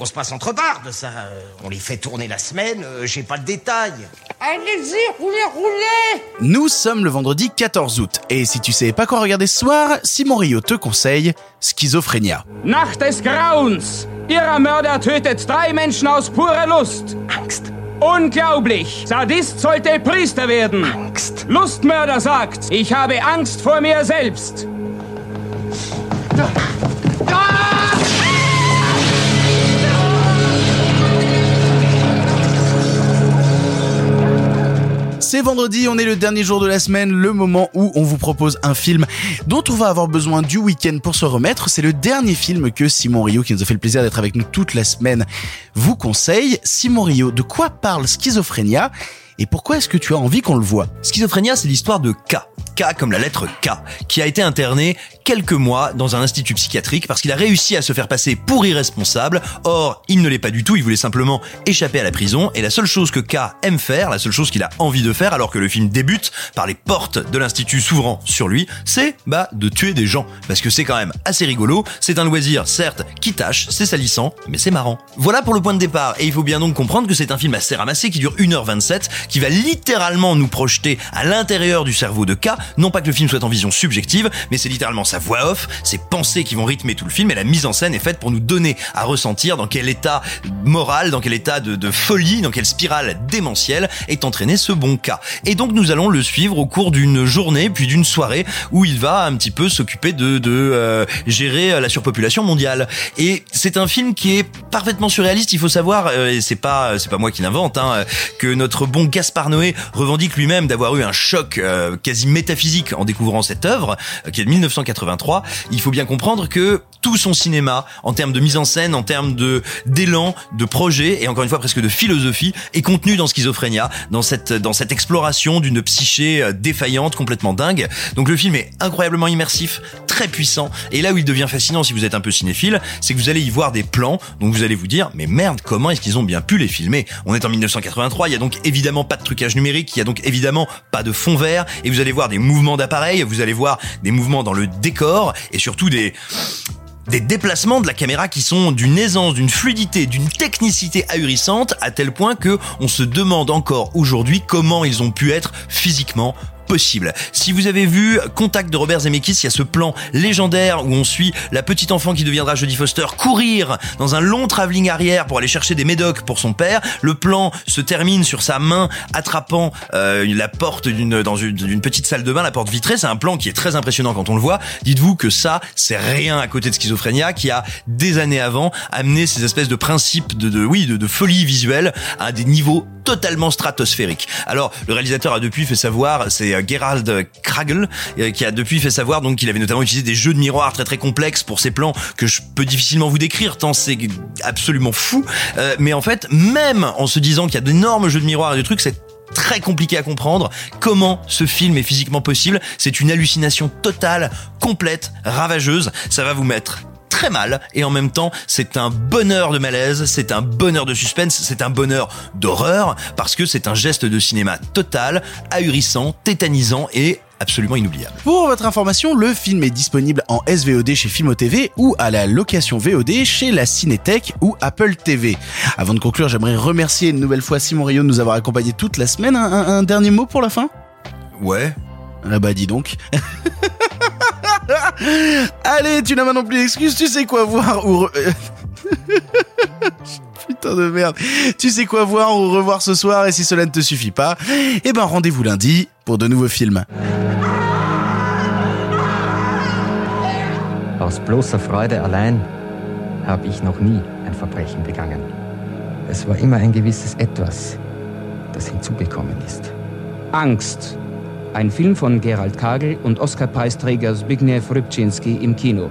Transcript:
On se passe entre bardes, ça. Euh, On les fait tourner la semaine, euh, j'ai pas le détail. Allez-y, roulez, roulez Nous sommes le vendredi 14 août, et si tu sais pas quoi regarder ce soir, Simon Rio te conseille Schizophrénia. Nacht des Grauens. Ihrer Mörder tötet drei Menschen aus purer Lust. Angst, Unglaublich. Sadist sollte Priester werden. Angst. Lustmörder sagt, ich habe Angst vor mir selbst. C'est vendredi, on est le dernier jour de la semaine, le moment où on vous propose un film dont on va avoir besoin du week-end pour se remettre. C'est le dernier film que Simon Rio, qui nous a fait le plaisir d'être avec nous toute la semaine, vous conseille. Simon Rio, de quoi parle Schizophrénia et pourquoi est-ce que tu as envie qu'on le voit Schizophrénia, c'est l'histoire de K. K comme la lettre K, qui a été interné quelques mois dans un institut psychiatrique parce qu'il a réussi à se faire passer pour irresponsable. Or, il ne l'est pas du tout, il voulait simplement échapper à la prison et la seule chose que K aime faire, la seule chose qu'il a envie de faire alors que le film débute par les portes de l'institut s'ouvrant sur lui, c'est bah de tuer des gens parce que c'est quand même assez rigolo, c'est un loisir certes qui tâche, c'est salissant, mais c'est marrant. Voilà pour le point de départ et il faut bien donc comprendre que c'est un film assez ramassé qui dure 1h27 qui va littéralement nous projeter à l'intérieur du cerveau de K, non pas que le film soit en vision subjective, mais c'est littéralement sa voix off, ses pensées qui vont rythmer tout le film et la mise en scène est faite pour nous donner à ressentir dans quel état moral, dans quel état de, folie, dans quelle spirale démentielle est entraîné ce bon K. Et donc nous allons le suivre au cours d'une journée puis d'une soirée où il va un petit peu s'occuper de, de euh, gérer la surpopulation mondiale. Et c'est un film qui est parfaitement surréaliste. Il faut savoir, euh, et c'est pas c'est pas moi qui l'invente, hein, que notre bon Gaspard Noé revendique lui-même d'avoir eu un choc euh, quasi métaphysique en découvrant cette œuvre euh, qui est de 1983. Il faut bien comprendre que tout son cinéma, en termes de mise en scène, en termes de d'élan, de projet et encore une fois presque de philosophie, est contenu dans Schizophrénia, dans cette dans cette exploration d'une psyché euh, défaillante, complètement dingue. Donc le film est incroyablement immersif, très puissant. Et là où il devient fascinant, si vous êtes un peu cinéphile, c'est que vous allez y voir des plans, donc vous allez vous dire, mais merde, comment est-ce qu'ils ont bien pu les filmer? On est en 1983, il y a donc évidemment pas de trucage numérique, il y a donc évidemment pas de fond vert, et vous allez voir des mouvements d'appareil, vous allez voir des mouvements dans le décor, et surtout des des déplacements de la caméra qui sont d'une aisance, d'une fluidité, d'une technicité ahurissante à tel point que on se demande encore aujourd'hui comment ils ont pu être physiquement possible. Si vous avez vu Contact de Robert Zemeckis, il y a ce plan légendaire où on suit la petite enfant qui deviendra Jodie Foster courir dans un long travelling arrière pour aller chercher des médocs pour son père. Le plan se termine sur sa main attrapant euh, la porte d'une dans une, petite salle de bain, la porte vitrée. C'est un plan qui est très impressionnant quand on le voit. Dites-vous que ça, c'est rien à côté de Schizophrénia qui a des années avant amené ces espèces de principes de, de oui de folie visuelle à des niveaux totalement stratosphériques. Alors le réalisateur a depuis fait savoir, c'est euh, Gerald Kragel euh, qui a depuis fait savoir donc qu'il avait notamment utilisé des jeux de miroirs très très complexes pour ses plans que je peux difficilement vous décrire tant c'est absolument fou. Euh, mais en fait, même en se disant qu'il y a d'énormes jeux de miroirs et de trucs, c'est très compliqué à comprendre comment ce film est physiquement possible. C'est une hallucination totale, complète, ravageuse. Ça va vous mettre très mal et en même temps c'est un bonheur de malaise, c'est un bonheur de suspense, c'est un bonheur d'horreur parce que c'est un geste de cinéma total, ahurissant, tétanisant et absolument inoubliable. Pour votre information, le film est disponible en SVOD chez Filmo TV ou à la location VOD chez la Cinétech ou Apple TV. Avant de conclure, j'aimerais remercier une nouvelle fois Simon Rio de nous avoir accompagnés toute la semaine. Un, un- un dernier mot pour la fin? Ouais. Ah bah dis donc. Allez, tu n'as pas non plus d'excuses, tu sais quoi voir ou... re- Putain de merde. Tu sais quoi voir ou revoir ce soir et si cela ne te suffit pas, eh ben rendez-vous lundi pour de nouveaux films. Aus bloßer Freude allein habe ich noch nie ein Verbrechen begangen. Es war immer ein gewisses Etwas, das hinzugekommen ist. Angst. Ein Film von Gerald Kagel und Oscar-Preisträger Zbigniew Rybczynski im Kino.